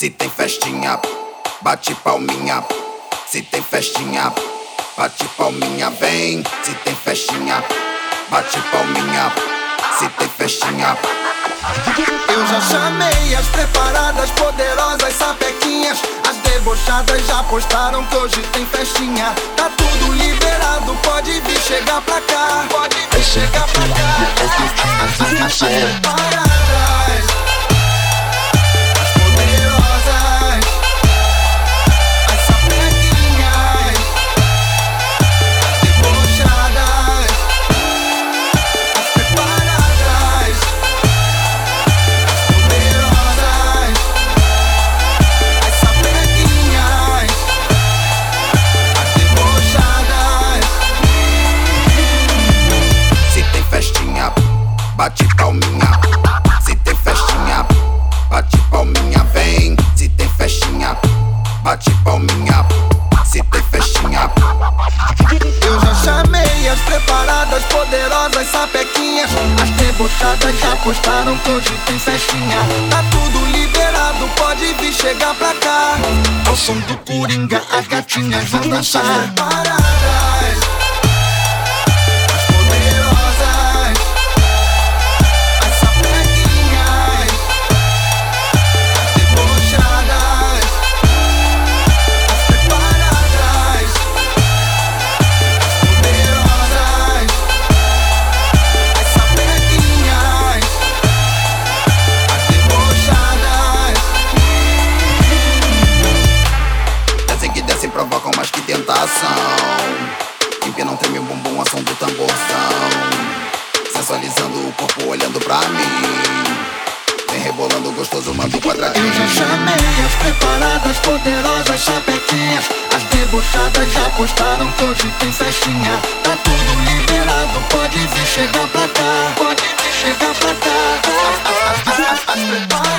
Se tem festinha, bate palminha. Se tem festinha, bate palminha, vem. Se tem festinha, bate palminha. Se tem festinha. Eu já chamei as preparadas, poderosas sapequinhas. As debochadas já postaram que hoje tem festinha. Tá tudo liberado, pode vir chegar pra cá. Pode vir chegar pra cá. Se tem festinha. Eu já chamei as preparadas, poderosas sapequinhas. As debochadas já postaram que tem festinha. Tá tudo liberado, pode vir chegar pra cá. Ao som do Coringa, as gatinhas vão dançar. Treme o bumbum, a som do tamborzão Sensualizando o corpo olhando pra mim Vem rebolando gostoso, manda o quadradinho Eu já chamei as preparadas, poderosas sapequinhas As debochadas já postaram que hoje tem festinha Tá tudo liberado, pode vir chegar pra cá Pode vir chegar pra cá As, as, as, as preparadas